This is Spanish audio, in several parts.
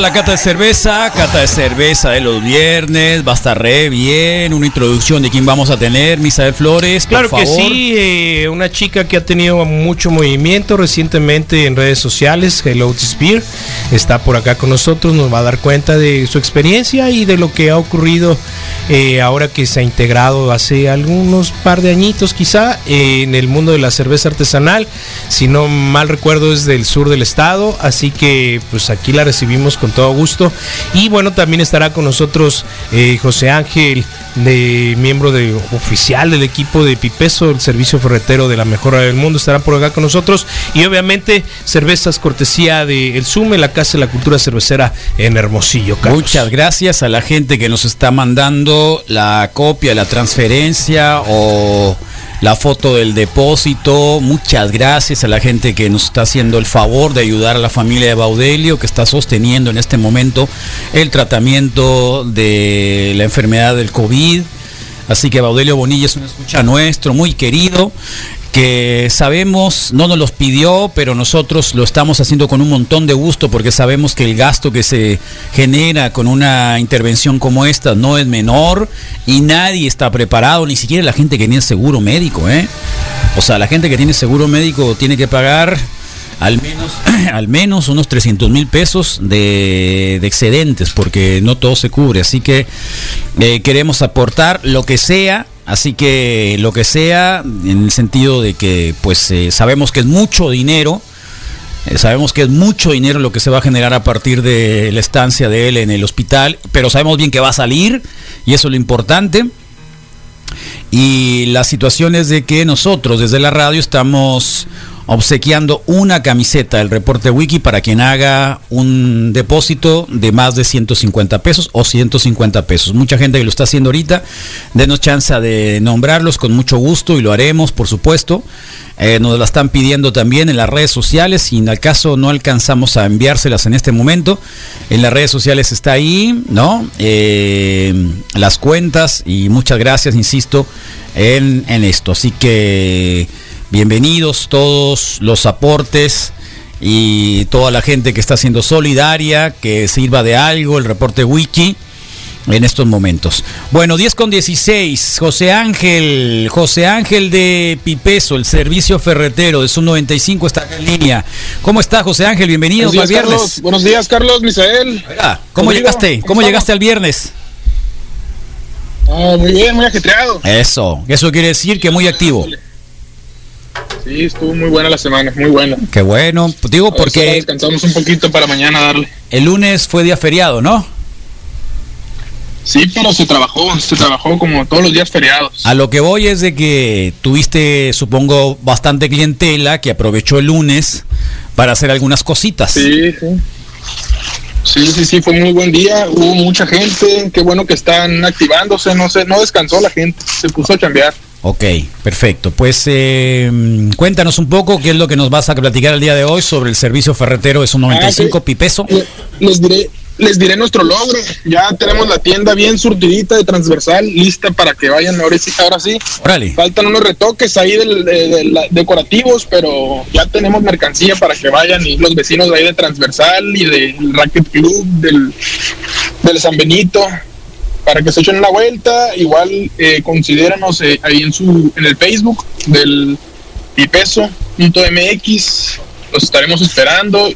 La cata de cerveza, cata de cerveza de los viernes, va a estar re bien, una introducción de quién vamos a tener, Misael Flores, Claro que sí, eh, una chica que ha tenido mucho movimiento recientemente en redes sociales, Hello Spear, está por acá con nosotros, nos va a dar cuenta de su experiencia y de lo que ha ocurrido eh, ahora que se ha integrado hace algunos par de añitos quizá en el mundo de la cerveza artesanal, si no mal recuerdo es del sur del estado, así que pues aquí la recibimos con todo gusto. Y bueno, también estará con nosotros eh, José Ángel, de miembro de, oficial del equipo de Pipeso, el servicio ferretero de la mejora del mundo, estará por acá con nosotros. Y obviamente cervezas cortesía de El Sume, la Casa de la Cultura Cervecera en Hermosillo. Muchas gracias a la gente que nos está mandando la copia, la transferencia o la foto del depósito. Muchas gracias a la gente que nos está haciendo el favor de ayudar a la familia de Baudelio, que está sosteniendo en este momento el tratamiento de la enfermedad del COVID. Así que Baudelio Bonilla es un escucha nuestro, muy querido que sabemos, no nos los pidió, pero nosotros lo estamos haciendo con un montón de gusto porque sabemos que el gasto que se genera con una intervención como esta no es menor y nadie está preparado, ni siquiera la gente que tiene seguro médico, ¿eh? O sea, la gente que tiene seguro médico tiene que pagar al menos, al menos unos 300 mil pesos de, excedentes porque no todo se cubre. Así que eh, queremos aportar lo que sea Así que lo que sea, en el sentido de que pues eh, sabemos que es mucho dinero, eh, sabemos que es mucho dinero lo que se va a generar a partir de la estancia de él en el hospital, pero sabemos bien que va a salir y eso es lo importante. Y la situación es de que nosotros desde la radio estamos obsequiando una camiseta del reporte wiki para quien haga un depósito de más de 150 pesos o 150 pesos. Mucha gente que lo está haciendo ahorita, denos chance de nombrarlos con mucho gusto y lo haremos, por supuesto. Eh, nos la están pidiendo también en las redes sociales. Si en el caso no alcanzamos a enviárselas en este momento, en las redes sociales está ahí, ¿no? Eh, las cuentas y muchas gracias, insisto, en, en esto. Así que Bienvenidos todos los aportes y toda la gente que está siendo solidaria, que sirva de algo el reporte wiki en estos momentos. Bueno, 10 con 16, José Ángel, José Ángel de Pipeso, el servicio ferretero de su 95 está en línea. ¿Cómo está José Ángel? Bienvenido al viernes. Buenos días, Carlos, Misael. ¿Cómo llegaste? ¿Cómo, llegaste al viernes? Ah, muy bien, muy ajetreado. Eso, eso quiere decir que muy activo. Sí, estuvo muy buena la semana, muy buena. Qué bueno, digo porque... Descansamos un poquito para mañana darle. El lunes fue día feriado, ¿no? Sí, pero se trabajó, se trabajó como todos los días feriados. A lo que voy es de que tuviste, supongo, bastante clientela que aprovechó el lunes para hacer algunas cositas. Sí, sí. Sí, sí, sí, fue muy buen día, hubo mucha gente, qué bueno que están activándose, no sé, no descansó la gente, se puso a chambear. Ok, perfecto. Pues eh, cuéntanos un poco qué es lo que nos vas a platicar el día de hoy sobre el servicio ferretero de su 95 pipeso. Les diré, les diré nuestro logro. Ya tenemos la tienda bien surtidita de transversal, lista para que vayan ahora sí. Ahora sí. Faltan unos retoques ahí de, decorativos, pero ya tenemos mercancía para que vayan y los vecinos de ahí de transversal y del Racket Club, del, del San Benito para que se echen una vuelta, igual eh, considéranos eh, ahí en su en el Facebook del pipeso.mx, los estaremos esperando.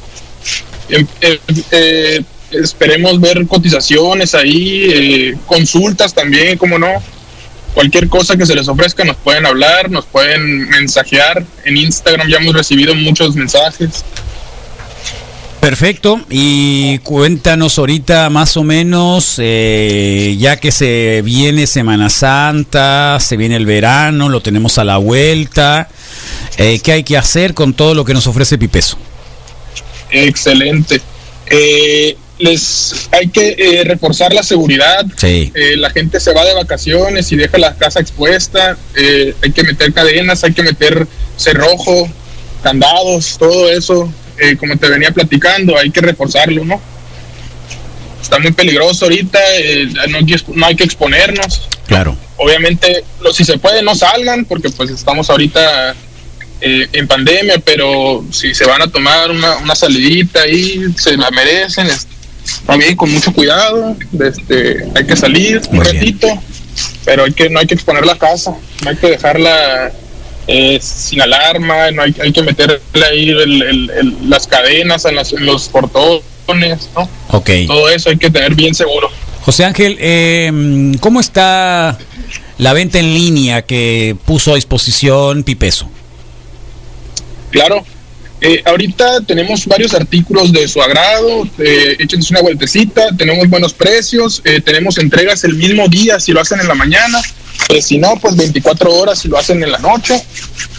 Em, eh, esperemos ver cotizaciones ahí, consultas también, como no. Cualquier cosa que se les ofrezca nos pueden hablar, nos pueden mensajear. En Instagram ya hemos recibido muchos mensajes. Perfecto, y cuéntanos ahorita más o menos, eh, ya que se viene Semana Santa, se viene el verano, lo tenemos a la vuelta, eh, ¿qué hay que hacer con todo lo que nos ofrece Pipeso? Excelente. Eh, les hay que reforzar la seguridad. Sí. la gente se va de vacaciones y deja la casa expuesta. hay que meter cadenas, hay que meter cerrojo, candados, todo eso eh, como te venía platicando, hay que reforzarlo, ¿no? Está muy peligroso ahorita, eh, no, hay que exponernos. Claro. Obviamente, si se puede, no salgan, porque pues estamos ahorita eh, en pandemia, pero si se van a tomar una, una salidita ahí, se la merecen, también con mucho cuidado, este, hay que salir un ratito, pero hay que, no hay que exponer la casa, no hay que dejarla sin alarma, no hay, hay que meterle ahí las cadenas en, los portones, ¿no? Ok. Todo eso hay que tener bien seguro. José Ángel, eh, ¿cómo está la venta en línea que puso a disposición Pipeso? Claro, eh, ahorita tenemos varios artículos de su agrado, eh, échense una vueltecita, tenemos buenos precios, eh, tenemos entregas el mismo día si lo hacen en la mañana, pues si no, pues 24 horas si lo hacen en la noche,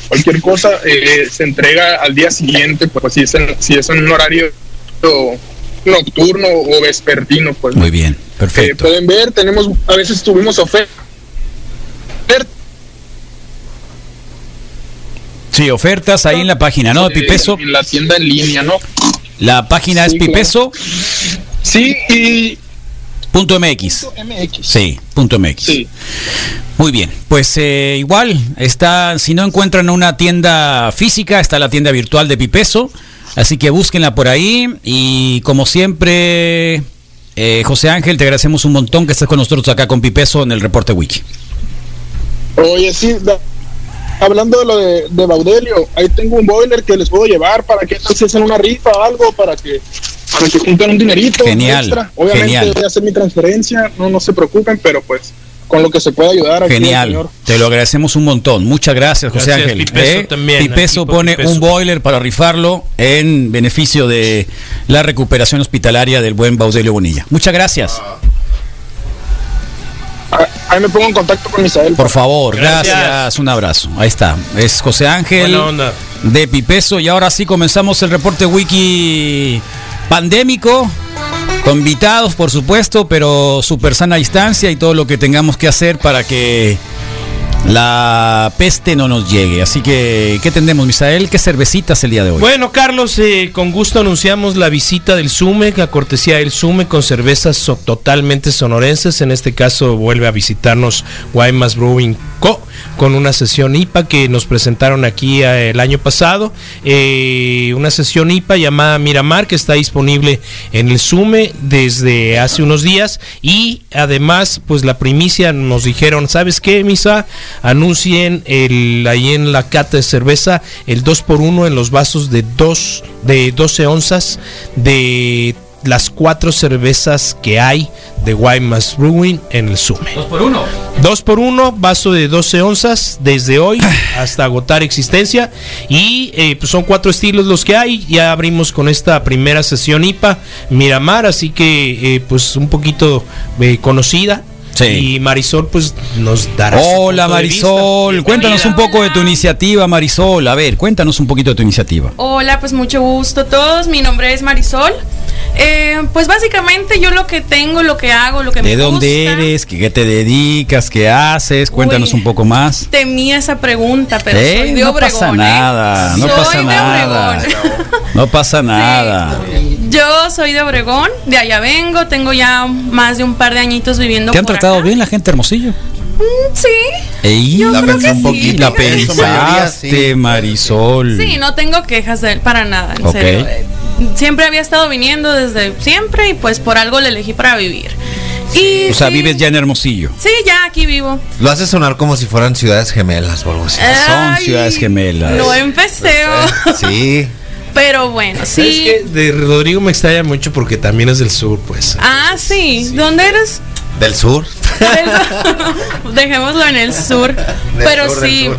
cualquier cosa eh, se entrega al día siguiente, pues si es en, si es en un horario nocturno o vespertino, pues. Muy bien, perfecto. pueden ver, tenemos, a veces tuvimos ofertas Sí, ofertas ahí en la página, ¿no? Pipeso. En la tienda en línea, ¿no? La página es Pipeso. Sí, y. Punto MX. Sí, punto MX. Sí. Muy bien, pues eh, igual está, si no encuentran una tienda física, está la tienda virtual de Pipeso, así que búsquenla por ahí y como siempre, eh, José Ángel, te agradecemos un montón que estés con nosotros acá con Pipeso en el reporte Wiki. Oye, sí, hablando de lo de, de, Baudelio, ahí tengo un boiler que les puedo llevar para que se hacen una rifa o algo para que para que junten un dinerito genial, extra. Obviamente voy a hacer mi transferencia, no, no se preocupen, pero pues con lo que se pueda ayudar. Genial, te lo agradecemos un montón. Muchas gracias, José Ángel. Pipeso ¿Eh? también. Pipeso pone un boiler para rifarlo en beneficio de la recuperación hospitalaria del buen Baudelio Bonilla. Muchas gracias. Ahí me pongo en contacto con Misael. Por favor, gracias. Un abrazo. Ahí está. Es José Ángel de Pipeso. Y ahora sí comenzamos el reporte wiki pandémico. Con invitados, por supuesto, pero super sana distancia y todo lo que tengamos que hacer para que la peste no nos llegue. Así que, ¿qué tendremos, Misael? ¿Qué cervecitas el día de hoy? Bueno, Carlos, eh, con gusto anunciamos la visita del SUME, la cortesía del SUME con cervezas totalmente sonorenses. En este caso, vuelve a visitarnos Guaymas Brewing Co. con una sesión IPA que nos presentaron aquí eh, el año pasado. Eh, una sesión IPA llamada Miramar que está disponible en el SUME desde hace unos días. Y además, pues la primicia nos dijeron, ¿sabes qué, Misa? anuncien el, ahí en la cata de cerveza el 2x1 en los vasos de, dos, de 12 onzas de las cuatro cervezas que hay de Guaymas Brewing en el Sume. 2 por 1 2 por 1 vaso de 12 onzas desde hoy hasta agotar existencia. Y eh, pues son cuatro estilos los que hay. Ya abrimos con esta primera sesión IPA Miramar, así que eh, pues un poquito eh, conocida y Marisol, pues nos dará. Hola Marisol, cuéntanos un poco de tu iniciativa, Marisol. A ver, cuéntanos un poquito de tu iniciativa. Hola, pues mucho gusto a todos. Mi nombre es Marisol. Eh, pues básicamente yo lo que tengo, lo que hago, lo que me gusta. ¿De dónde eres? ¿Qué, te dedicas? ¿Qué haces? Cuéntanos un poco más. Temía esa pregunta, pero ¿Eh? soy de no Pasa ¿eh? nada, no pasa nada. No pasa nada. Yo soy de Obregón, de allá vengo, tengo ya más de un par de añitos viviendo ¿Te han tratado bien la gente Hermosillo? Mm, sí. Yo la creo que un poquito. La pensaste, Marisol. Sí, no tengo quejas de él para nada, en serio. Siempre había estado viniendo desde siempre y pues por algo le elegí para vivir. Y o sea, vives ya en Hermosillo. Sí, ya aquí vivo. Lo hace sonar como si fueran ciudades gemelas o algo así. Son ciudades gemelas. No empecé. Sí. Pero bueno, sí. Es que de Rodrigo me extraña mucho porque también es del sur, pues. Ah, sí. ¿Dónde eres? Del sur. Dejémoslo en el sur. Pero sí.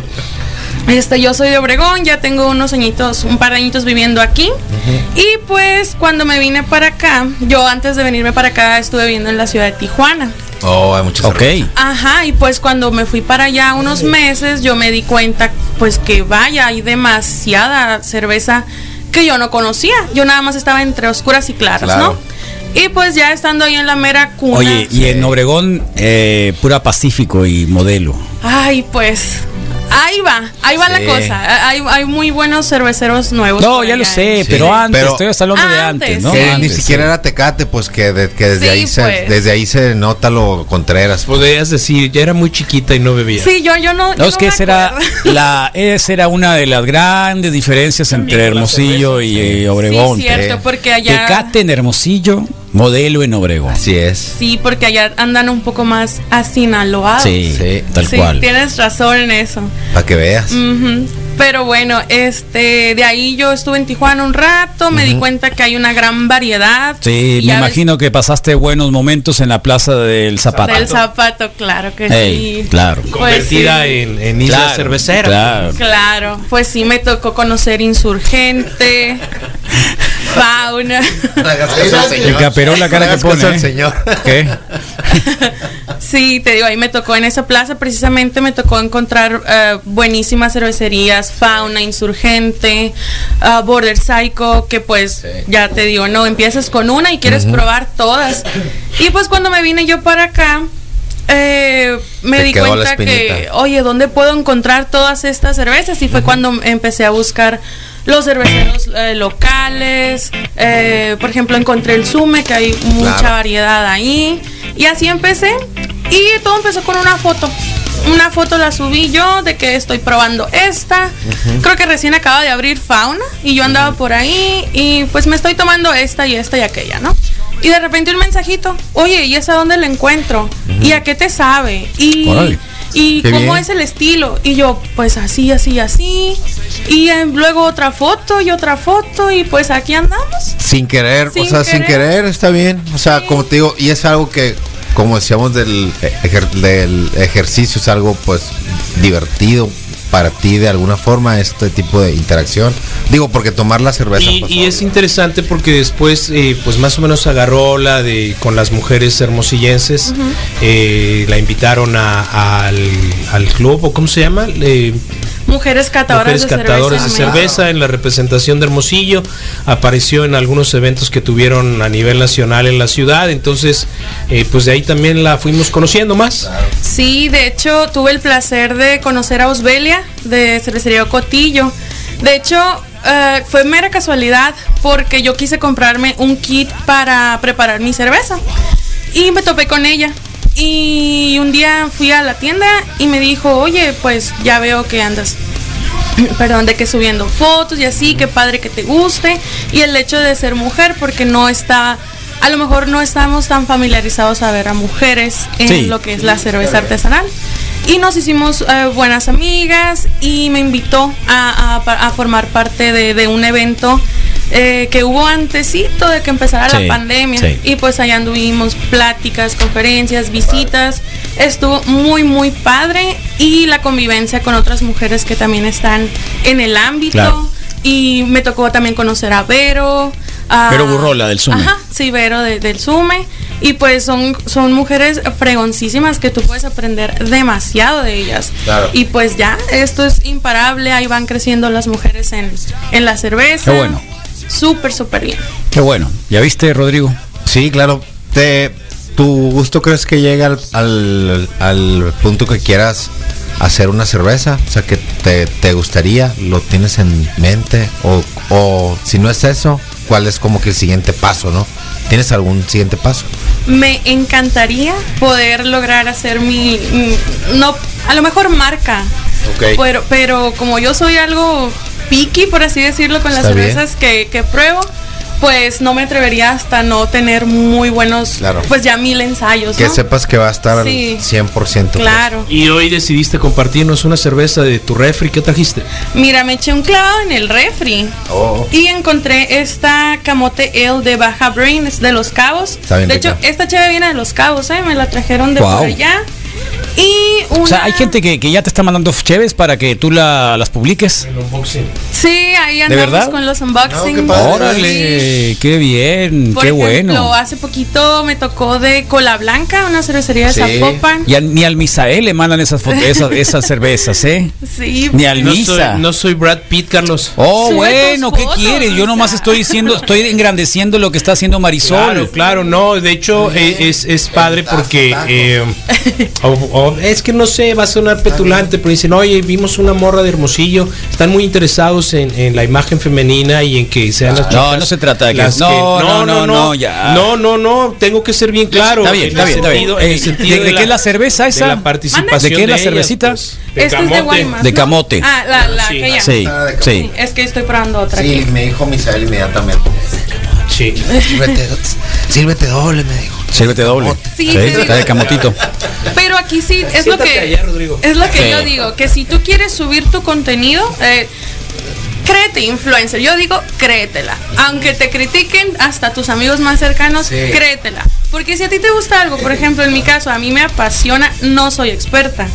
Este, yo soy de Obregón, ya tengo unos añitos, un par de añitos viviendo aquí. Y pues cuando me vine para acá, yo antes de venirme para acá estuve viviendo en la ciudad de Tijuana. Oh, hay muchas Ok. Ajá, y pues cuando me fui para allá unos meses, yo me di cuenta pues que vaya, hay demasiada cerveza que yo no conocía. Yo nada más estaba entre oscuras y claras, Claro. ¿no? Y pues ya estando ahí en la mera cuna. Oye, y en Obregón, eh, pura Pacífico y modelo. Ay, pues. Ahí va, ahí va Sí. la cosa. Hay, hay muy buenos cerveceros nuevos. No, ya lo sé, ¿eh? pero antes, Pero- estoy hasta hablando de Antes, antes, ¿no? sí. Que Antes, ni siquiera sí. era Tecate, pues que, de- que desde Sí, ahí se, pues. desde ahí se nota lo Contreras. Podrías decir, ya era muy chiquita y no bebía. Sí, yo, yo no. No, yo es que esa era, la, esa era una de las grandes diferencias entre Hermosillo y eh, Obregón. Sí, cierto, porque allá. Tecate en Hermosillo, modelo en Obregón. Así es. Sí, porque allá andan un poco más asinaloados. Sí, Sí. tal Sí, cual. tienes razón en eso. Para que veas. Pero bueno, este, de ahí yo estuve en Tijuana un rato, me di cuenta que hay una gran variedad. Sí, me ves- imagino que pasaste buenos momentos en la Plaza del Zapato. Del zapato, claro que sí. claro. Pues Convertida sí. en, en isla Claro, cervecera. Claro. Claro, pues sí me tocó conocer Insurgente, Fauna. El caperón, la cara que pone. al ¿eh? señor. ¿Qué? Sí, te digo, ahí me tocó en esa plaza, precisamente me tocó encontrar eh, buenísimas cervecerías, Fauna, Insurgente, ah, Border Psycho, que pues ya te digo, no, empiezas con una y quieres probar todas. Y pues cuando me vine yo para acá, eh, me Te di cuenta que, oye, ¿dónde puedo encontrar todas estas cervezas? Y fue cuando empecé a buscar los cerveceros eh, locales. eh, por ejemplo, encontré el Sume, que hay mucha Claro. variedad ahí. Y así empecé. Y todo empezó con una foto. Una foto la subí yo de que estoy probando esta. Creo que recién acaba de abrir Fauna y yo andaba por ahí y pues me estoy tomando esta y esta y aquella, ¿no? Y de repente un mensajito, oye, ¿y esa dónde la encuentro? ¿Y a qué te sabe? Y. y Qué cómo bien. es el estilo. Y yo, pues así, así, así. Y eh, luego otra foto y otra foto y pues aquí andamos. Sin querer, Sin o sea, sin querer. querer está bien. O sea, Sí. como te digo, y es algo que, como decíamos del, ejer- del ejercicio, es algo pues divertido para ti de alguna forma, este tipo de interacción. Digo, porque tomar la cerveza. Y, pues, y es interesante porque después, eh, pues más o menos agarró la de con las mujeres hermosillenses, eh, la invitaron a- al, al club, o ¿cómo se llama? Eh, Mujeres catadoras mujeres de catadores de cerveza. en cerveza en la representación de Hermosillo, apareció en algunos eventos que tuvieron a nivel nacional en la ciudad, entonces, eh, pues de ahí también la fuimos conociendo más. Sí, de hecho tuve el placer de conocer a Osbelia de Cervecería Cotillo. De hecho, eh, fue mera casualidad porque yo quise comprarme un kit para preparar mi cerveza y me topé con ella. Y un día fui a la tienda y me dijo, oye, pues ya veo que andas perdón, de que subiendo fotos y así, qué padre que te guste. Y el hecho de ser mujer, porque no está, a lo mejor no estamos tan familiarizados a ver a mujeres en Sí. lo que es la cerveza artesanal. Y nos hicimos eh, buenas amigas y me invitó a, a pa- a formar parte de, de un evento eh, que hubo antesito de que empezara Sí, la pandemia. sí. Y pues allá anduvimos pláticas, conferencias, visitas. Estuvo muy, muy padre. Y la convivencia con otras mujeres que también están en el ámbito. Claro. Y me tocó también conocer a Vero. a- Vero Burrola, del Sume. Ajá, sí, Vero de- del Sume. Y pues son, son mujeres fregoncísimas que tú puedes aprender demasiado de ellas. Claro. Y pues ya, esto es imparable. Ahí van creciendo las mujeres en, en la cerveza. Qué bueno. Súper, súper bien. Qué bueno. ¿Ya viste, Rodrigo? Sí, claro. Te, ¿Tu gusto crees que llega al, al, al punto que quieras hacer una cerveza? O sea, que te, te gustaría, lo tienes en mente. O, o si no es eso, ¿cuál es como que el siguiente paso, no? ¿Tienes algún siguiente paso? Me encantaría poder lograr hacer mi, mi- no, a lo mejor marca. Ok. Pero, pero como yo soy algo picky, por así decirlo, con las Está cervezas que, que pruebo, pues no me atrevería hasta no tener muy buenos, Claro. pues ya mil ensayos. Que ¿no? sepas que va a estar al Sí. 100%. pues. Claro. Y hoy decidiste compartirnos una cerveza de tu refri, ¿qué trajiste? Mira, me eché un clavado en el refri. Oh. Y encontré esta camote ale de Baja Brain, es de Los Cabos. Está bien de rica. hecho, esta cheve viene de Los Cabos, ¿eh? Me la trajeron de Wow. por allá. Y una... O sea, hay gente que, que ya te está mandando cheves para que tú la, las publiques. Sí, ahí andamos verdad? con los unboxings. No. Órale, qué bien, Por qué ejemplo, bueno. hace poquito me tocó de Cola Blanca, una cervecería de Sí. Zapopan. Y a- ni al Misael le mandan esas, esas, esas cervezas, ¿eh? Sí. Ni al No Misa. soy, no soy Brad Pitt, Carlos. Oh, Sube bueno, ¿qué fotos, quieres? Yo nomás estoy diciendo, estoy engrandeciendo lo que está haciendo Marisol. Claro, claro, no, de hecho eh, es, es padre porque eh, o- o- es que no sé, va a sonar petulante, pero dicen, oye, vimos una morra de Hermosillo, están muy interesados en, en la imagen femenina y en que sean las No, chicas no se trata de que- las no, no, no, no, ya. no, no, no, tengo que ser bien claro. Está bien, en está bien, está bien. el Eh, sentido ¿de- de qué es la cerveza de esa? la participación ¿De qué es la cervecita? pues, de Este es de camote. Guaymas. De ¿no? camote. Ah, la, la Sí. aquella. Sí, Ah, de sí. Es que estoy probando otra Sí, aquí. me dijo Misael inmediatamente. Sí. Sírvete, sírvete doble, me dijo. Sírvete doble. Sí, Sí, sí, está de sí. camotito. Pero aquí sí, es lo que allá, es lo que Sí. yo digo, que si tú quieres subir tu contenido, eh, créete influencer. Yo digo, créetela. Aunque te critiquen hasta tus amigos más cercanos, Sí. créetela. Porque si a ti te gusta algo, por ejemplo, en mi caso, a mí me apasiona, no soy experta,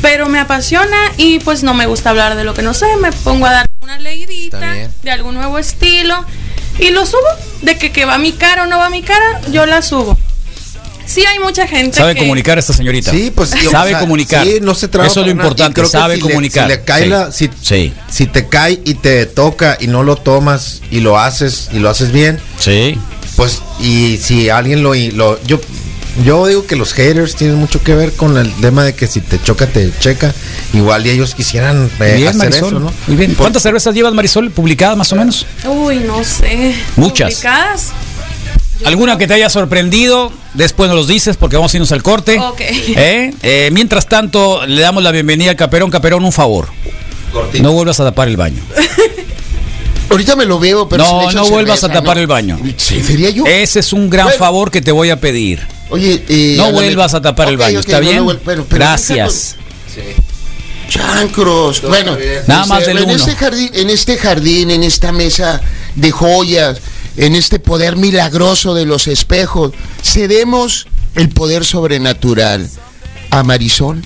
pero me apasiona y pues no me gusta hablar de lo que no sé, me pongo a dar una leidita de algún nuevo estilo y lo subo. De que, que va a mi cara o no va a mi cara, yo la subo. Sí hay mucha gente Sabe que... comunicar esta señorita. Sí, pues sabe o sea, comunicar. Sí, no se traba Eso es lo importante, creo que sabe si le- comunicar. si le cae Sí. la- si, Sí. si te cae y te toca y no lo tomas y lo haces y lo haces bien, Sí. pues y si alguien lo, yo yo digo que los haters tienen mucho que ver con el tema de que si te choca te checa, igual y ellos quisieran eh, Bien, hacer Marisol. eso, ¿no? Muy bien. ¿Cuántas cervezas llevas, Marisol, publicadas más o menos? Uy, no sé. Muchas. ¿Publicadas? ¿Alguna que te haya sorprendido? Después nos los dices porque vamos a irnos al corte. ¿Eh? Eh, mientras tanto, le damos la bienvenida al Caperón. Caperón, un favor. Cortito. No vuelvas a tapar el baño. Ahorita me lo veo, pero No, no vuelvas cerveza, a tapar no. el baño. Sí, ¿Sería yo? Ese es un gran Bueno. favor que te voy a pedir. Oye, eh, No a vuelvas a tapar el baño, ¿está no bien? lo vuel- pero- pero Gracias. Chancros. Todo Bueno. Nada más del en uno. este jardín, en este jardín, en esta mesa de joyas, en este poder milagroso de los espejos, cedemos el poder sobrenatural a Marisol.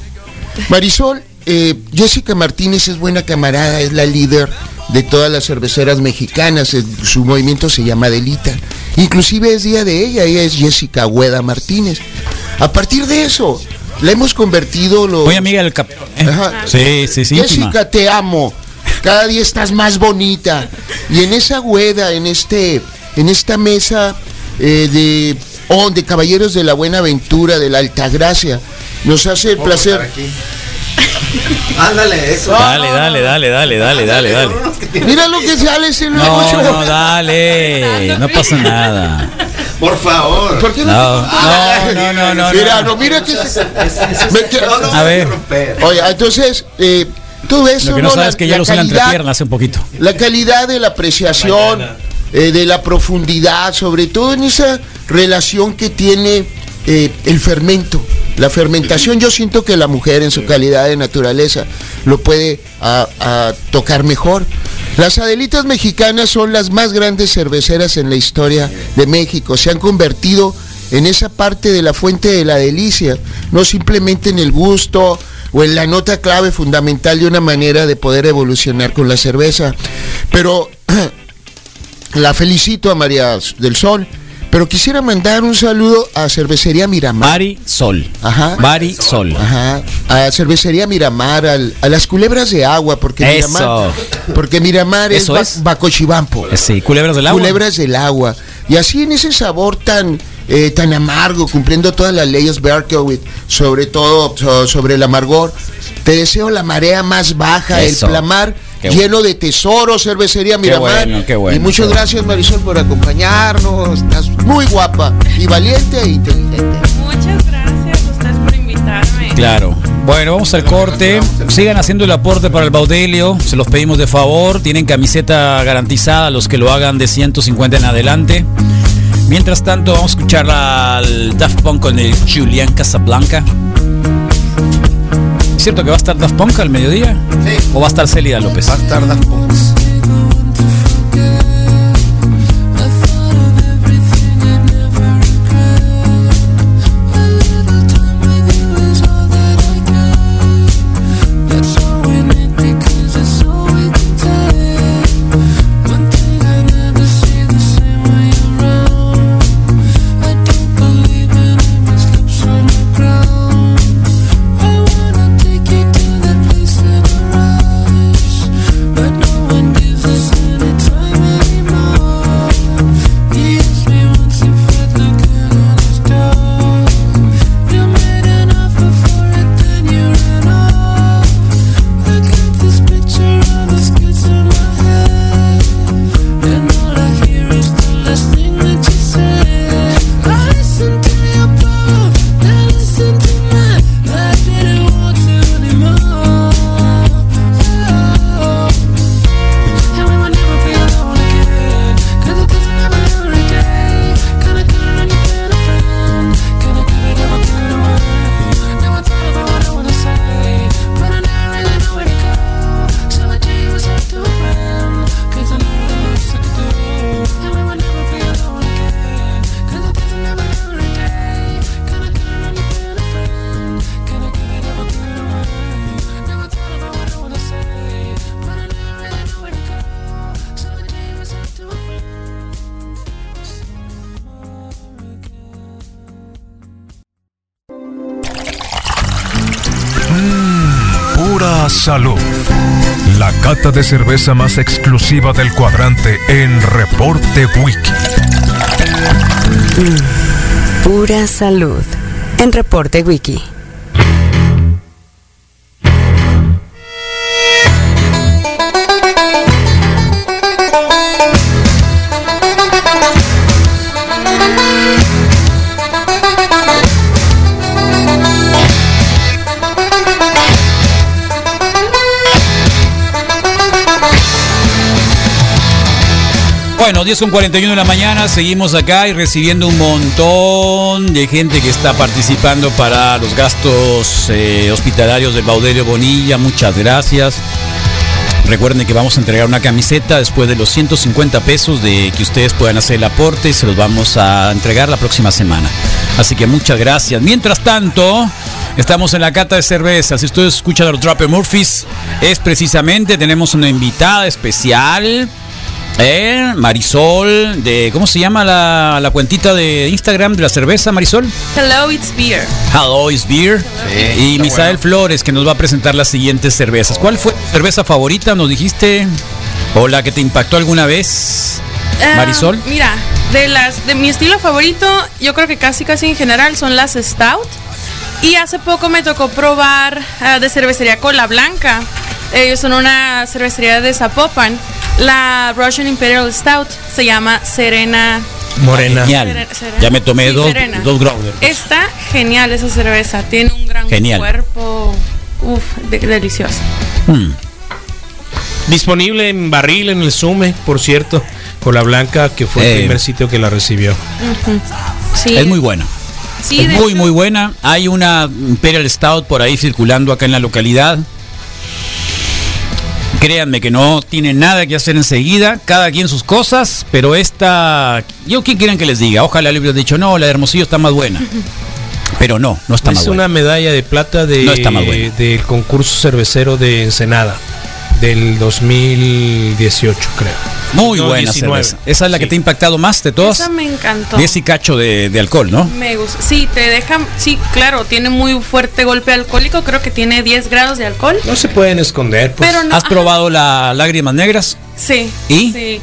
Marisol, eh, Jessica Martínez es buena camarada, es la líder de todas las cerveceras mexicanas, eh, su movimiento se llama Delita. Inclusive es día de ella, ella es Jessica Hueda Martínez. A partir de eso, la hemos convertido los... Muy amiga del Caperón. ¿eh? Sí, sí, sí. íntima. Jessica, te amo. Cada día estás más bonita. Y en esa hueda, en este, en esta mesa eh, de, oh, de caballeros de la buena aventura, de la altagracia, nos hace el placer. Ándale, eso. Dale, dale, dale, dale, dale, dale, dale. Mira lo que sale ese nuevo No, show. no, dale. No pasa nada. Por favor. ¿Por qué no? No, no, no, no, no. mira, no. no, mira que A ver. Oye, entonces, eh, todo eso, Lo que no ¿no? sabes que ya lo usan entrepierna hace un poquito. La calidad de la apreciación, eh, de la profundidad, sobre todo en esa relación que tiene eh, el fermento. La fermentación, yo siento que la mujer en su calidad de naturaleza lo puede a- a tocar mejor. Las Adelitas mexicanas son las más grandes cerveceras en la historia de México. Se han convertido en esa parte de la fuente de la delicia, no simplemente en el gusto o en la nota clave fundamental de una manera de poder evolucionar con la cerveza. Pero la felicito a María del Sol, pero quisiera mandar un saludo a Cervecería Miramar. Mari Sol. Ajá. Mari Sol. Ajá, a Cervecería Miramar, al- a las culebras de agua, porque Eso. Miramar, porque Miramar Eso es, es. Ba- Bacochibampo. Eh, Sí, culebras del agua. Culebras del agua. Y así en ese sabor tan, eh, tan amargo, cumpliendo todas las leyes Berkowitz, sobre todo so- sobre el amargor, te deseo la marea más baja, Eso. el plamar Qué lleno de tesoros, cervecería Miramar. bueno, qué bueno, y muchas qué bueno. gracias Marisol por acompañarnos. Estás muy guapa y valiente e inteligente. Muchas gracias a ustedes por invitarme. Claro. Bueno, vamos al corte. Sigan haciendo el aporte para el Baudelio. Se los pedimos de favor. Tienen camiseta garantizada los que lo hagan de 150 en adelante. Mientras tanto, vamos a escuchar al Daft Punk con el Julián Casablanca. ¿Es cierto que va a estar Daft Punk al mediodía? Sí. ¿O va a estar Celida López? Va a estar Daft Punk. Cerveza más exclusiva del cuadrante en Reporte Wiki. Pura salud en Reporte Wiki. Bueno, 10 con 41 de la mañana, seguimos acá y recibiendo un montón de gente que está participando para los gastos eh, hospitalarios del Baudelio Bonilla. Muchas gracias. Recuerden que vamos a entregar una camiseta después de los 150 pesos de que ustedes puedan hacer el aporte y se los vamos a entregar la próxima semana. Así que muchas gracias. Mientras tanto, estamos en la cata de cerveza. Si ustedes escuchan a los Dropper Murphys, es precisamente, tenemos una invitada especial eh, Marisol, de ¿cómo se llama la, la, cuentita de Instagram de la cerveza, Marisol? Hello, it's beer. Hello, it's beer. y Misael Flores, que nos va a presentar las siguientes cervezas. ¿Cuál fue tu cerveza favorita? ¿Nos dijiste? ¿O la que te impactó alguna vez? Ah, Marisol. mira, de las de mi estilo favorito, yo creo que casi casi en general son las Stout. Y hace poco me tocó probar ah, de cervecería Cola Blanca. Ellos son una cervecería de Zapopan la Russian Imperial Stout se llama Serena Morena. Genial. Ya me tomé dos, dos Está genial esa cerveza. Tiene un gran cuerpo. Uf, delicioso. Hmm. Disponible en barril en el Sume, por cierto. Con la blanca, que fue el eh. primer sitio que la recibió. Es muy buena. es muy, muy buena. Hay una Imperial Stout por ahí circulando acá en la localidad. Créanme que no tiene nada que hacer enseguida, cada quien sus cosas, pero esta, yo qué quieren que les diga, ojalá le hubiera dicho, no, la de Hermosillo está más buena. Pero no, no está más buena. Es una medalla de plata de, del concurso cervecero de Ensenada del 2018, creo. Muy buena cerveza. Esa es la que te ha impactado más de todas. Esa me encantó. 10 y cacho de, alcohol, ¿no? Me gusta. Sí, te deja, sí, claro, tiene muy fuerte golpe alcohólico, creo que tiene 10 grados de alcohol. No se pueden esconder, pues. ¿Has probado las lágrimas negras? Sí. ¿Y? Sí.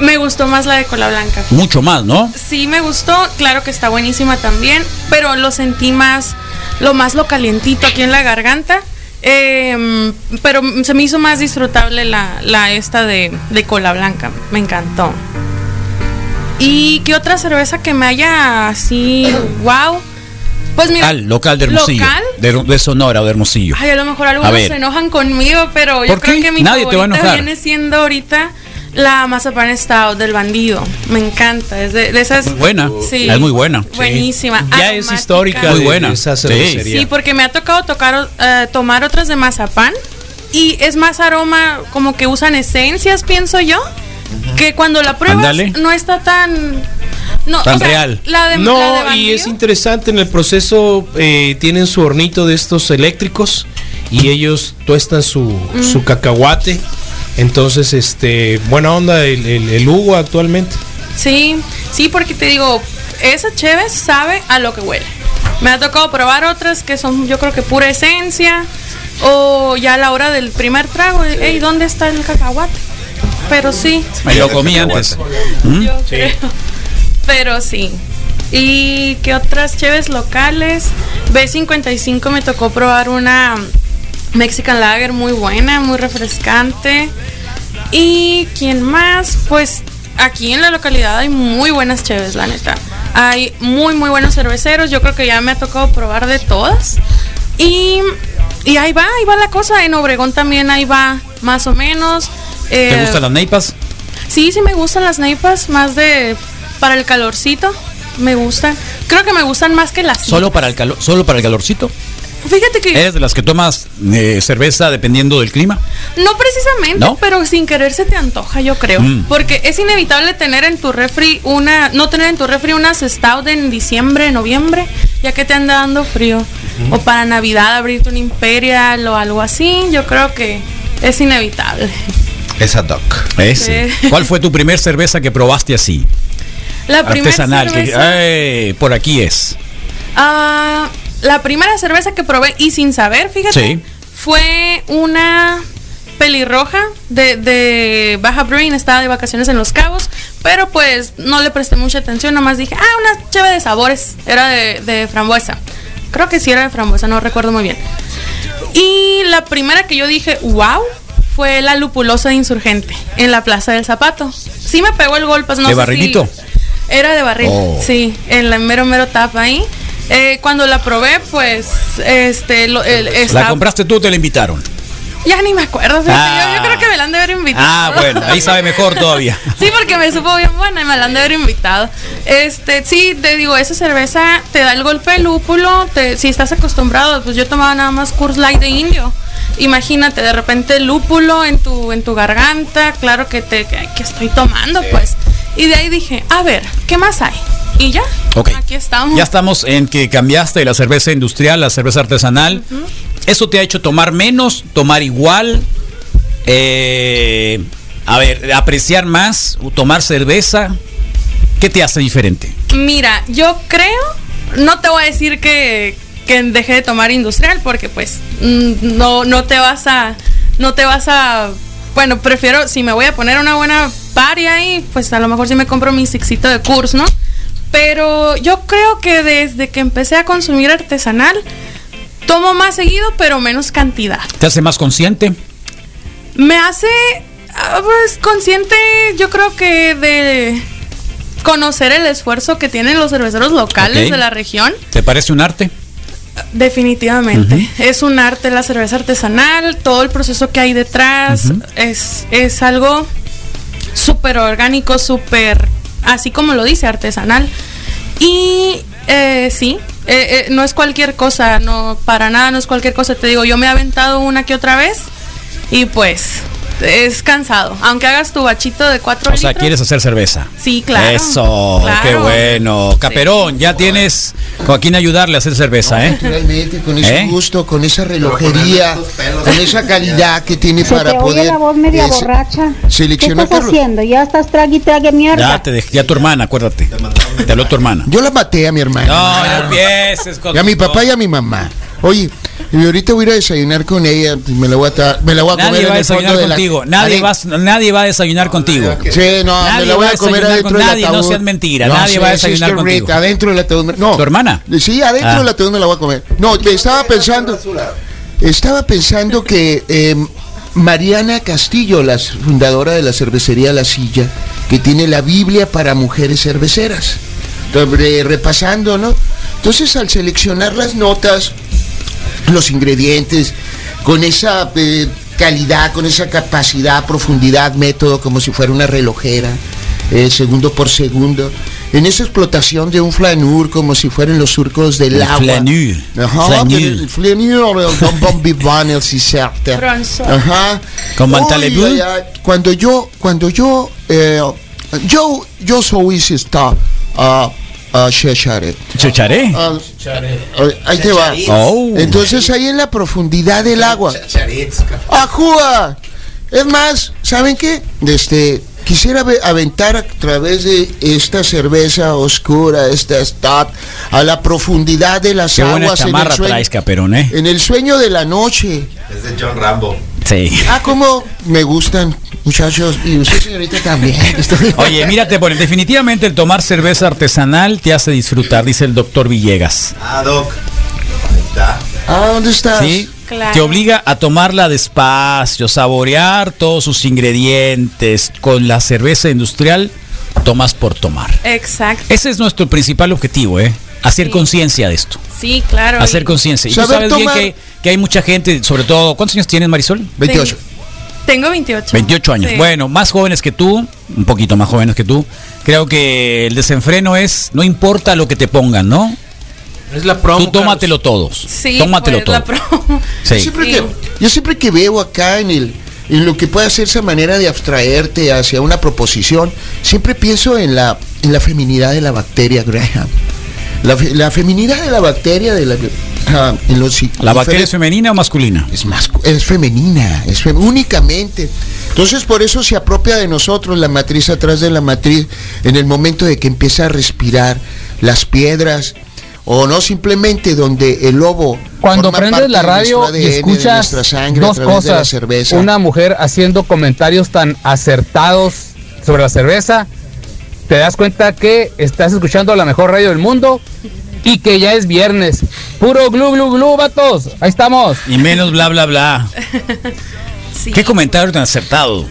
Me gustó más la de cola blanca. Mucho más, ¿no? Sí, me gustó. Claro que está buenísima también, pero lo sentí más, lo más lo calientito aquí en la garganta. Eh, pero se me hizo más disfrutable la, la esta de, de, cola blanca. Me encantó. ¿Y qué otra cerveza que me haya así, wow? Pues mira, local, de Hermosillo. De, Sonora o de Hermosillo. Ay, a lo mejor algunos se enojan conmigo, pero yo creo que mi Nadie favorita viene siendo ahorita la mazapán stout del bandido. Me encanta. Es de, esas. Muy buena. Sí. Es muy buena. Buenísima. Ya es histórica. Muy buena. Esa sí. sí, porque me ha tocado tocar, uh, tomar otras de mazapán. Y es más aroma, como que usan esencias, pienso yo. Que cuando la pruebas no está tan no, tan real. La de, no, la de y es interesante en el proceso eh, tienen su hornito de estos eléctricos y ellos tuestan su, su cacahuate entonces, este, buena onda el, el, Hugo actualmente. Sí, sí, porque te digo, esa cheve sabe a lo que huele. Me ha tocado probar otras que son, yo creo que pura esencia. O ya a la hora del primer trago, hey, ¿dónde está el cacahuate? Pero sí. Me lo comí antes. ¿Mm? Pero sí. ¿Y qué otras cheves locales? B55 me tocó probar una Mexican Lager muy buena, muy refrescante. Y quién más, pues aquí en la localidad hay muy buenas cheves, la neta. Hay muy, muy buenos cerveceros. Yo creo que ya me ha tocado probar de todas. Y, y ahí va, ahí va la cosa. En Obregón también ahí va, más o menos. ¿Te eh, gustan las neipas? Sí, sí me gustan las neipas, más de para el calorcito. Me gustan. Creo que me gustan más que las. Solo para el calor, solo para el calorcito. Fíjate que. ¿Eres de las que tomas eh, cerveza dependiendo del clima? No precisamente, pero sin querer se te antoja, yo creo. Mm. Porque es inevitable tener en tu refri una. No tener en tu refri unas stout en diciembre, noviembre, ya que te anda dando frío. O para Navidad abrirte un Imperial o algo así. Yo creo que es inevitable. Esa doc. Ese. ¿Cuál fue tu primer cerveza que probaste así? La Artesanal. Que, por aquí es. Ah la primera cerveza que probé y sin saber, fíjate, fue una pelirroja de, de Baja Brain, estaba de vacaciones en Los Cabos, pero pues no le presté mucha atención, nomás dije, ah, una chévere de sabores, era de, de frambuesa. Creo que sí era de frambuesa, no recuerdo muy bien. Y la primera que yo dije, wow, fue la lupulosa de insurgente en la Plaza del Zapato. Sí me pegó el golpe, no ¿De sé barrilito? si- era de barril, Oh. sí, en la mero mero tapa ahí. Eh, cuando la probé, pues, este, lo- el- ¿La estaba- compraste tú o te la invitaron? ya ni me acuerdo, Ah. yo, yo creo que me la han de haber invitado. Ah, bueno, ahí sabe mejor todavía. Sí, porque me supo bien buena y me la han de haber invitado. Este, sí, te digo, esa cerveza te da el golpe de lúpulo. Te, si estás acostumbrado, pues yo tomaba nada más Coors Light de indio. Imagínate, de repente el lúpulo en tu, en tu garganta, claro que te que, que estoy tomando, pues. Y de ahí dije, a ver, ¿qué más hay? Y ya, Ok. aquí estamos. Ya estamos en que cambiaste de la cerveza industrial a la cerveza artesanal. ¿Eso te ha hecho tomar menos, tomar igual? Eh, a ver, apreciar más, tomar cerveza. ¿Qué te hace diferente? Mira, yo creo, no te voy a decir que, que dejé de tomar industrial porque pues mm, no, no te vas a, no te vas a, bueno, prefiero, si me voy a poner una buena party ahí, pues a lo mejor sí me compro mi sixito de curso, ¿no? Pero yo creo que desde que empecé a consumir artesanal, tomo más seguido, pero menos cantidad. ¿Te hace más consciente? Me hace, ah, pues, consciente, yo creo que de conocer el esfuerzo que tienen los cerveceros locales de la región. ¿Te parece un arte? Definitivamente. Es un arte la cerveza artesanal, todo el proceso que hay detrás es, es algo súper orgánico, súper, así como lo dice, artesanal. Y eh, sí, eh, eh, no es cualquier cosa, no, para nada no es cualquier cosa. Te digo, yo me he aventado una que otra vez y pues es cansado. Aunque hagas tu bachito de cuatro O sea, quieres hacer cerveza. Sí, claro. Eso, Claro. qué bueno. Caperón, ya tienes con quién ayudarle a hacer cerveza, ¿eh? Realmente, con ese ¿Eh? gusto, con esa relojería, con esa calidad que tiene Se para te poder oye la voz media eh, se- borracha. ¿Qué seleccionar estás Carlos. haciendo? Ya estás trague y trague mierda. Ya te dejé, ya tu hermana, acuérdate. Te habló tu hermana. Yo la maté a mi hermana. No, no empieces con Y a mi papá y a mi mamá. Oye, y ahorita voy a ir a desayunar con ella. y Me la voy a, me la voy a comer Nadie en va a el fondo de la- contigo. Nadie va, a- nadie va a desayunar contigo. Sí, no, Nadie me la voy a comer adentro con del nadie, no ataúd. seas mentira, nadie va a desayunar Sister contigo. Rita, adentro del ataúd. No. ¿Tu hermana? Sí, adentro Ah. del ataúd me la voy a comer. No, estaba pensando. Estaba pensando que eh, Mariana Castillo, la fundadora de la cervecería La Silla, que tiene la Biblia para mujeres cerveceras. Repasando, ¿no? Entonces, al seleccionar las notas, los ingredientes, con esa eh, calidad, con esa capacidad, profundidad, método, como si fuera una relojera, eh, segundo por segundo, en esa explotación de un flanur, como si fueran los surcos del Un agua. flanur. Ajá, Flanur. el flanur, el bon bon vivant, el. Bronzo. Ajá. Con Uy, Cuando yo, cuando yo, eh, yo, yo soy esta, ah, ah, Checharet. ¿Chucharé? Ah, ah, ahí te va. Oh. Entonces ahí en la profundidad del agua. ¡Ajúa! Es más, ¿saben qué? Este, quisiera ve- aventar a través de esta cerveza oscura, esta stout, a la profundidad de las Qué buena aguas en el, chamarra sueño, traes, Caperón, ¿eh? en el sueño de la noche. Es de John Rambo. Sí. Ah, cómo me gustan, muchachos, y usted señorita también. Estoy- Oye, mira, te ponen, definitivamente el tomar cerveza artesanal te hace disfrutar, dice el doctor Villegas. Ah, Doc. Ahí está. Ah, ¿dónde estás? ¿Sí? Claro. Te obliga a tomarla despacio, saborear todos sus ingredientes. Con la cerveza industrial, tomas por tomar. Exacto. Ese es nuestro principal objetivo, ¿eh? Hacer Sí. conciencia de esto. Sí, claro. Hacer conciencia. Y tú sabes bien que, que hay mucha gente, sobre todo, ¿cuántos años tienes, Marisol? 28. Tengo 28. 28 años. Sí. Bueno, más jóvenes que tú, un poquito más jóvenes que tú. Creo que el desenfreno es, no importa lo que te pongan, ¿no? Es la promo. tú tómatelo todos. Sí, tómatelo pues, todo. la promo. Sí. Siempre Sí. que, yo siempre que veo acá en el en lo que puede hacer esa manera de abstraerte hacia una proposición, siempre pienso en la en la feminidad de la bacteria Graham. La, fe- la feminidad de la bacteria de la ah, en los ¿La bacteria es femenina o masculina? es más es femenina, es fem- únicamente. Entonces por eso se apropia de nosotros la matriz atrás de la matriz en el momento de que empieza a respirar las piedras o no simplemente donde el lobo cuando prendes la radio y escuchas dos cosas una mujer haciendo comentarios tan acertados sobre la cerveza te das cuenta que estás escuchando la mejor radio del mundo y que ya es viernes. Puro glu glu glu, vatos. Ahí estamos. Y menos bla bla bla. ¿Qué comentario tan acertado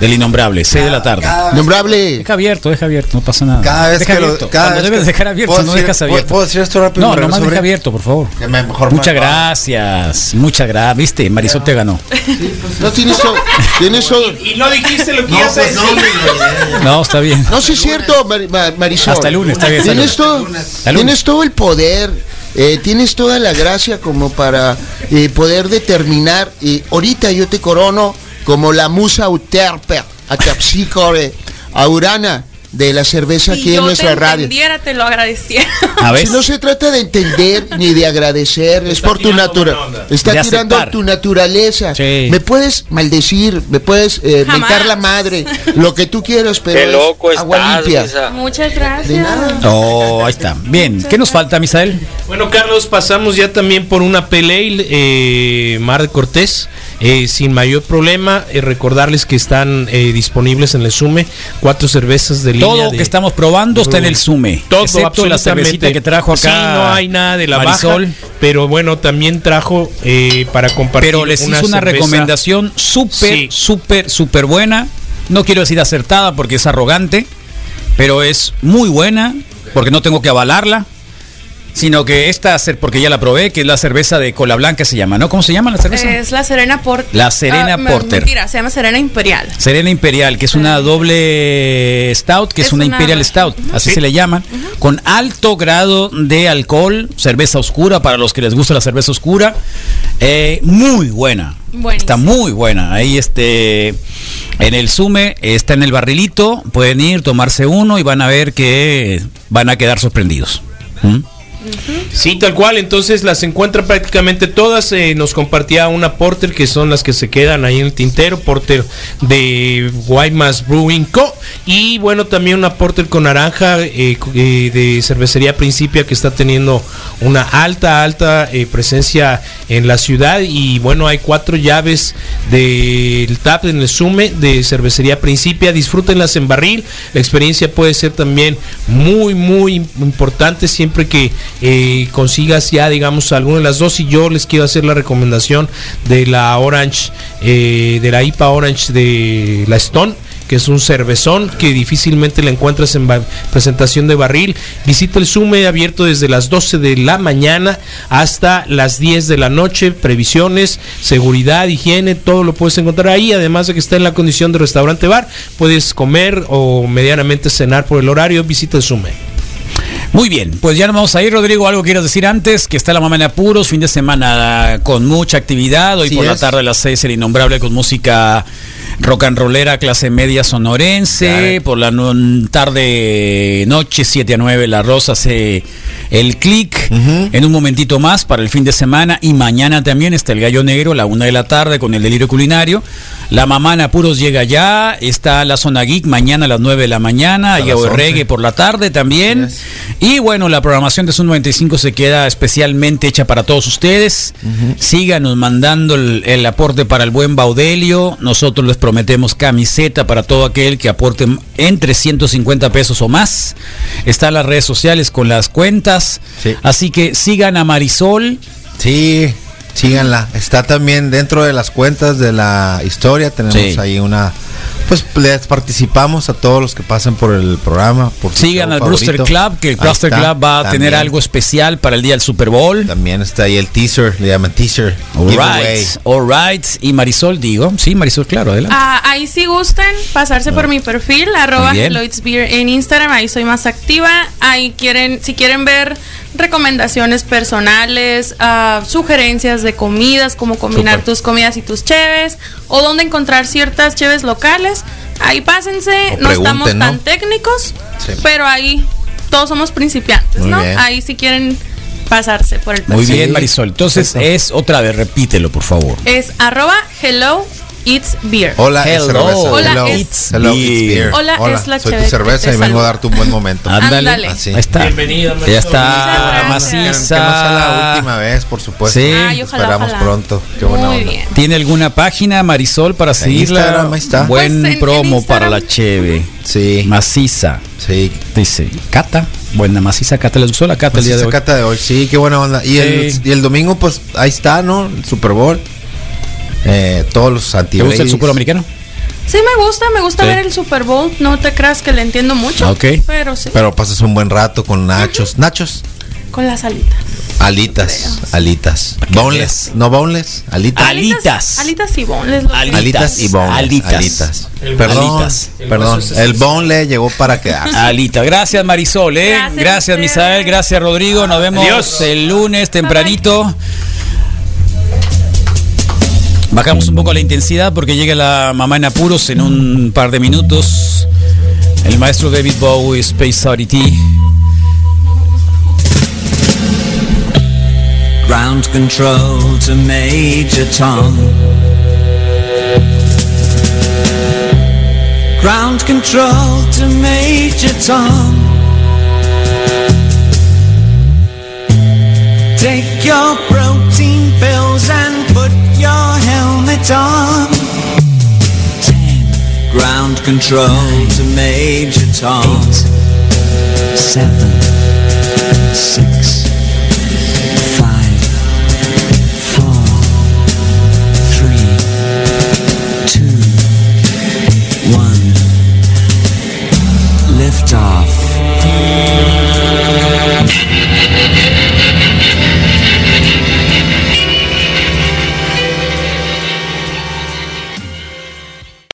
del innombrable? 6 de la tarde. Innombrable. Deja abierto, deja abierto, no pasa nada. Cada vez deja que abierto. lo, cada Cuando vez debes que- dejar abierto, ¿puedo no decir- dejas ¿puedo- abierto. ¿Puedo decir esto rápido? No, nomás sobre- deja abierto, por favor. Que me- mejor Muchas me- gracias, muchas gracias. Viste, Marisol te ganó. No tienes todo. Tienes todo. Y no dijiste lo que No, ibas a pues no, está bien. No, sí es cierto, Mar- Ma- Marisol. Hasta el lunes, está bien, hasta el Tienes todo, tienes todo el poder, eh, tienes toda la gracia como para eh, poder determinar. Y ahorita yo te corono como la musa uterpe, atapsícore, aurana de la cerveza Si aquí en nuestra te radio. entendiera, te lo agradeciera. A ver. Si no se trata de entender ni de agradecer, es por tu naturaleza. Está De tirando aceptar. tu naturaleza. Sí. Me puedes maldecir, me puedes eh, mentar la madre, lo que tú quieras, pero Qué es loco agua limpia. Misa. Muchas De gracias. nada. Oh, ahí está. Bien, ¿qué nos falta, Misael? Bueno, Carlos, pasamos ya también por una Pale eh, Mar de Cortés. Eh, sin mayor problema, Eh, recordarles que están eh, disponibles en el Sume cuatro cervezas de línea. Todo de- que estamos probando está en el Sume. Todo, excepto la cervecita que trajo acá. Sí, no hay nada de la Marisol. baja, pero bueno, también trajo eh, para compartir. Pero les una cerveza- recomendación súper, Sí. súper, súper buena. No quiero decir acertada porque es arrogante, pero es muy buena porque no tengo que avalarla. Sino que esta, porque ya la probé, que es la cerveza de cola blanca se llama, ¿no? ¿Cómo se llama la cerveza? Es la Serena Porter. La Serena Porter. Mentira, se llama Serena Imperial. Serena Imperial, que es una doble stout, que es, Es una, una- Imperial Stout, así Sí. se le llaman, con alto grado de alcohol, cerveza oscura para los que les gusta la cerveza oscura, eh, muy buena, Buenísimo. está muy buena. Ahí este, en el Sume está en el barrilito, pueden ir, tomarse uno y van a ver que van a quedar sorprendidos. ¿Mm? Sí, tal cual. Entonces las encuentra prácticamente todas. eh, nos compartía una Porter que son las que se quedan ahí en el tintero. Porter de Guaymas Brewing Co. Y bueno, también una Porter con naranja eh, eh, de cervecería Principia que está teniendo una alta, alta eh, presencia en la ciudad. Y bueno, hay cuatro llaves del tap en el Sume de cervecería Principia. Disfrútenlas en barril. La experiencia puede ser también muy, muy importante siempre que eh, consigas ya, digamos, alguna de las dos. Y yo les quiero hacer la recomendación de la Orange, eh, de la IPA Orange de la Stone que es un cervezón que difícilmente la encuentras en presentación de barril. Visita el Sume abierto desde las 12 de la mañana hasta las 10 de la noche. Previsiones, seguridad, higiene, todo lo puedes encontrar ahí. Además de que está en la condición de restaurante bar, puedes comer o medianamente cenar por el horario. Visita el Sume. Muy bien, pues ya nos vamos a ir, Rodrigo. Algo quieres decir antes, que está la mamá en apuros, fin de semana con mucha actividad. Hoy por la tarde a las 6 el innombrable con música rock and rollera, clase media sonorense. Por la tarde, noche 7 a 9, la Rosa hace el click. En un momentito más para el fin de semana. Y mañana también está el Gallo Negro a la 1 de la tarde con el delirio culinario. La mamá en apuros llega ya. Está la zona geek mañana a las 9 de la mañana. A Y las 11. reggae por la tarde también. Y bueno, la programación de Sun 95 se queda especialmente hecha para todos ustedes. Síganos mandando el, el aporte para el buen Baudelio. Nosotros les prometemos camiseta para todo aquel que aporte entre 150 pesos o más. Están las redes sociales con las cuentas. Sí. Así que sigan a Marisol. Sí, síganla. Está también dentro de las cuentas de la historia. Tenemos Sí. ahí una. Pues les participamos a todos los que pasen por el programa. Por Sigan al Brewster. Club, que el Brewster está, Club va a tener también. algo especial para el día del Super Bowl. También está ahí el teaser, le llaman teaser. giveaway. Alright, alright. Y Marisol, digo. Sí, Marisol, claro, adelante. Ah, ahí si gustan pasarse por mi perfil, arroba Beer en Instagram, ahí soy más activa. Ahí quieren, si quieren ver recomendaciones personales, ah, sugerencias de comidas, cómo combinar tus comidas y tus cheves, o dónde encontrar ciertas cheves locales, ahí pásense, no estamos tan técnicos, Sí. pero ahí todos somos principiantes, Muy ¿no? bien. Ahí si quieren pasarse por el Muy perfil. bien, Marisol. Entonces Perfecto. es otra vez, repítelo, por favor. Es arroba Hello It's Beer. Hola, Hello. cerveza. Hola, Hello, it's hello, beer. it's beer. Hola, es la soy tu cerveza y vengo a darte un buen momento. Ándale. Así. Ahí está. Bienvenida, Marisol. Ya está maciza. que no sea la última vez, por supuesto. Sí. Ay, ojalá, Esperamos ojalá. pronto. Qué buena Muy onda. bien. ¿Tiene alguna página, Marisol, para seguirla? Instagram, ahí está. Buen Pues en- promo en para la cheve. Sí. Maciza. Sí. Dice, Cata. Buena maciza Cata. ¿Les gustó la Cata el día de hoy? Cata de hoy, sí, qué buena onda. Y, el, Sí. y el domingo, pues ahí está, ¿no? El Super Bowl. Eh, todos los anti ¿Te gusta el fútbol americano? Sí, me gusta, me gusta Sí. ver el Super Bowl. No te creas que le entiendo mucho. Ok. Pero sí. Pero pasas un buen rato con nachos. Nachos. Con las alitas. Alitas. Alitas. Boneless. No boneless. Alitas. Alitas. Alitas y boneless. Alitas. Alitas y boneless. Alitas. Alitas. El Perdón. alitas. El Perdón. es- El boneless llegó para quedarse. Alita, gracias Marisol, ¿eh? Gracias Misael, gracias Rodrigo, nos vemos Adiós. el lunes tempranito. Bajamos un poco la intensidad porque llega la mamá en apuros en un par de minutos. El maestro David Bowie, Space Oddity. Ground control to Major Tom. Ground control to Major Tom. Take your protein helmet on. Ten. Ground control to Major Tom. Eight, seven, six.